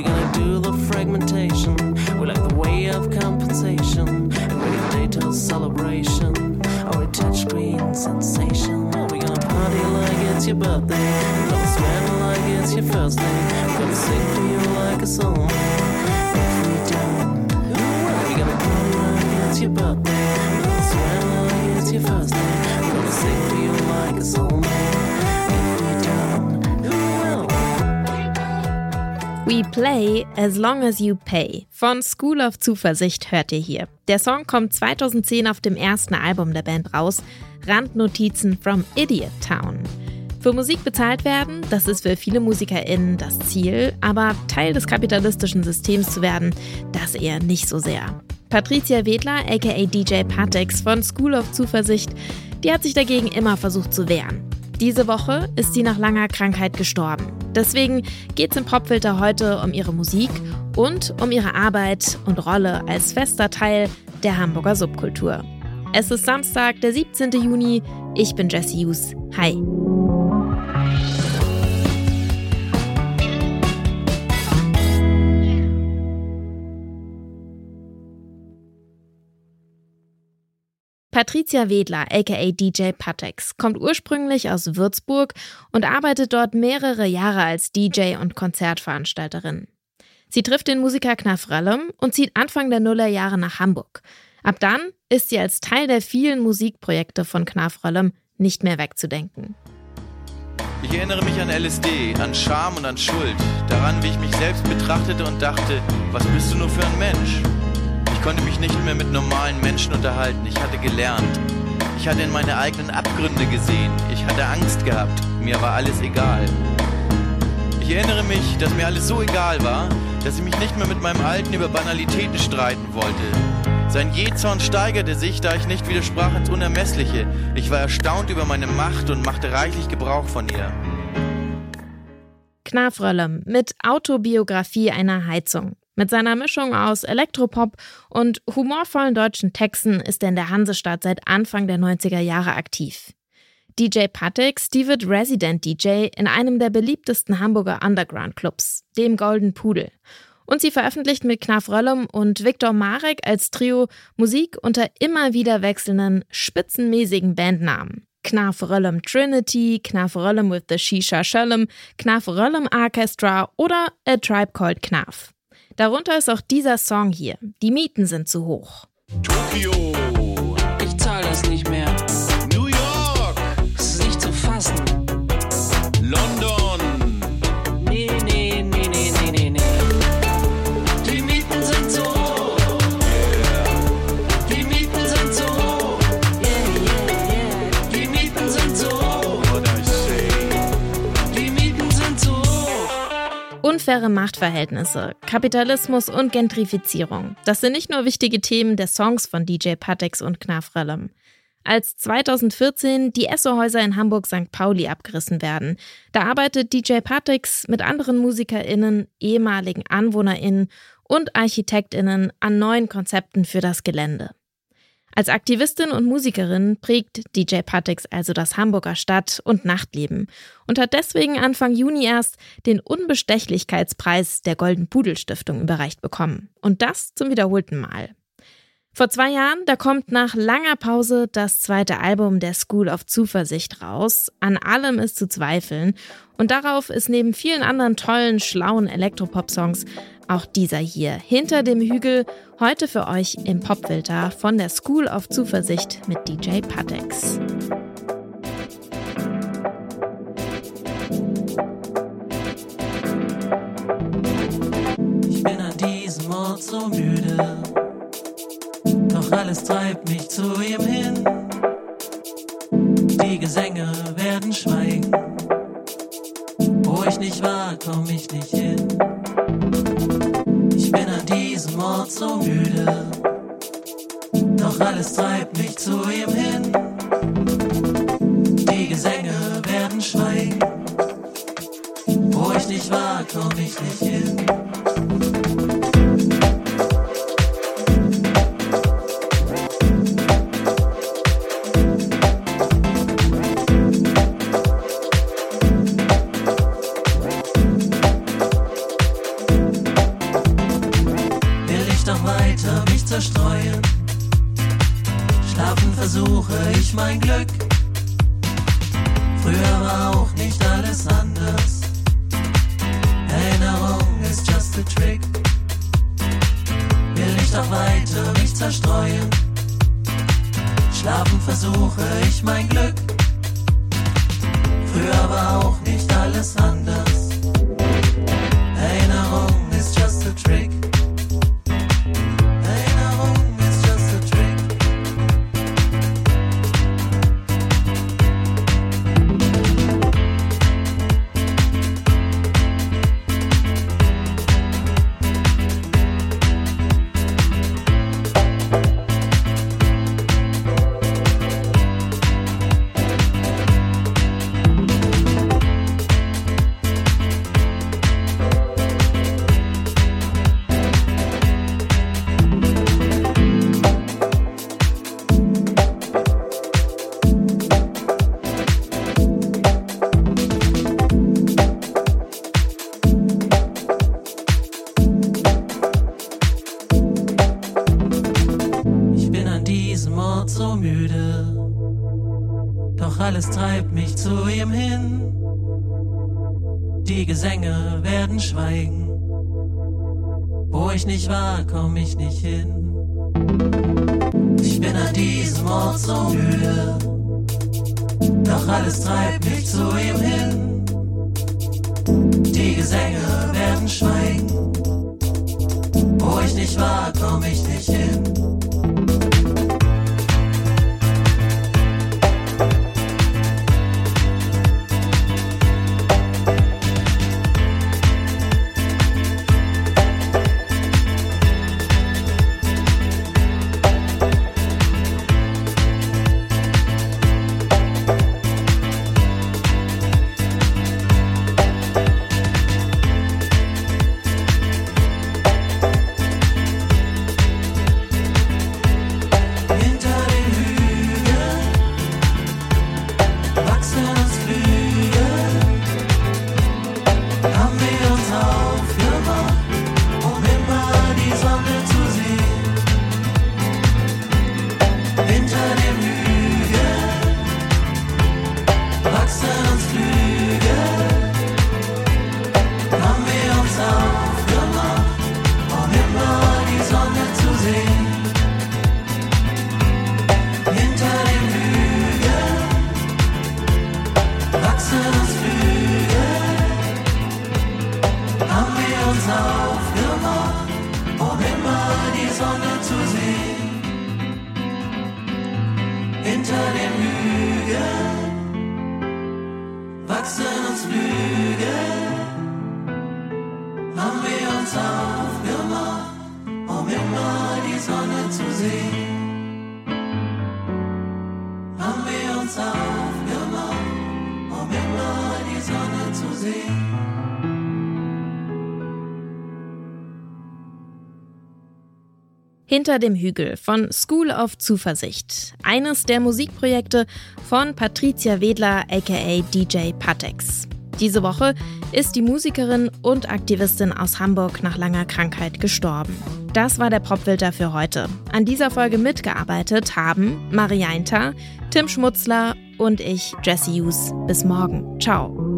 we gonna do the fragmentation? We like the way of compensation and radio data celebration. Our touchscreen sensation. we gonna party like it's your birthday. we gonna sweat like it's your first day. we gonna sing for you like a song. Play As Long As You Pay von School of Zuversicht hört ihr hier. Der Song kommt 2010 auf dem ersten Album der Band raus, Randnotizen from Idiot Town. Für Musik bezahlt werden, das ist für viele MusikerInnen das Ziel, aber Teil des kapitalistischen Systems zu werden, das eher nicht so sehr. Patricia Wedler, aka DJ Patex von School of Zuversicht, die hat sich dagegen immer versucht zu wehren. Diese Woche ist sie nach langer Krankheit gestorben. Deswegen geht es im Popfilter heute um ihre Musik und um ihre Arbeit und Rolle als fester Teil der Hamburger Subkultur. Es ist Samstag, der 17. Juni. Ich bin Jesse Hughes. Hi. Patricia Wedler, aka DJ Patex, kommt ursprünglich aus Würzburg und arbeitet dort mehrere Jahre als DJ und Konzertveranstalterin. Sie trifft den Musiker Knaf Röllem und zieht Anfang der Nullerjahre nach Hamburg. Ab dann ist sie als Teil der vielen Musikprojekte von Knaf Röllem nicht mehr wegzudenken. Ich erinnere mich an LSD, an Scham und an Schuld, daran, wie ich mich selbst betrachtete und dachte, was bist du nur für ein Mensch? Ich konnte mich nicht mehr mit normalen Menschen unterhalten. Ich hatte gelernt. Ich hatte in meine eigenen Abgründe gesehen. Ich hatte Angst gehabt. Mir war alles egal. Ich erinnere mich, dass mir alles so egal war, dass ich mich nicht mehr mit meinem Alten über Banalitäten streiten wollte. Sein Jezorn steigerte sich, da ich nicht widersprach ins Unermessliche. Ich war erstaunt über meine Macht und machte reichlich Gebrauch von ihr. Knafröllem mit Autobiografie einer Heizung. Mit seiner Mischung aus Elektropop und humorvollen deutschen Texten ist er in der Hansestadt seit Anfang der 90er Jahre aktiv. DJ Patek wird Resident DJ in einem der beliebtesten Hamburger Underground-Clubs, dem Golden Pudel. Und sie veröffentlicht mit Knaf Röllum und Viktor Marek als Trio Musik unter immer wieder wechselnden, spitzenmäßigen Bandnamen. Knaf Röllum Trinity, Knaf Röllum with the Shisha Schöllum, Knaf Röllum Orchestra oder A Tribe Called Knaf. Darunter ist auch dieser Song hier. Die Mieten sind zu hoch. Tokio. Unfaire Machtverhältnisse, Kapitalismus und Gentrifizierung. Das sind nicht nur wichtige Themen der Songs von DJ Patex und Knaf Rellem. Als 2014 die Essohäuser in Hamburg St. Pauli abgerissen werden, da arbeitet DJ Patex mit anderen MusikerInnen, ehemaligen AnwohnerInnen und ArchitektInnen an neuen Konzepten für das Gelände. Als Aktivistin und Musikerin prägt DJ Patex also das Hamburger Stadt- und Nachtleben und hat deswegen Anfang Juni erst den Unbestechlichkeitspreis der Golden Pudel Stiftung überreicht bekommen. Und das zum wiederholten Mal. Vor zwei Jahren, da kommt nach langer Pause das zweite Album der School of Zuversicht raus. An allem ist zu zweifeln. Und darauf ist neben vielen anderen tollen, schlauen Elektropop-Songs auch dieser hier, Hinter dem Hügel, heute für euch im Popfilter von der School of Zuversicht mit DJ Patex. Ich bin an diesem Ort so müde, alles treibt mich zu ihm hin. Die Gesänge werden schweigen, wo ich nicht war, komm ich nicht hin diesem Ort so müde. Doch alles treibt mich zu ihm hin. Früher war auch nicht alles anders. Erinnerung ist just a trick. Will ich doch weiter mich zerstreuen. Schlafen versuche ich mein Glück. Früher war auch nicht alles anders. Alles treibt mich zu ihm hin. Die Gesänge werden schweigen, wo ich nicht war, komm ich nicht hin. Ich bin an diesem Ort so müde, doch alles treibt mich zu ihm hin. Die Gesänge werden schweigen, wo ich nicht war, komm ich nicht hin. Uns aufgemacht, um immer die Sonne zu sehen. Hinter den Hügeln wachsen uns Flügel. Hinter dem Hügel von School of Zuversicht. Eines der Musikprojekte von Patricia Wedler aka DJ Patex. Diese Woche ist die Musikerin und Aktivistin aus Hamburg nach langer Krankheit gestorben. Das war der Popfilter für heute. An dieser Folge mitgearbeitet haben Marianta, Tim Schmutzler und ich, Jesse Hughes. Bis morgen. Ciao.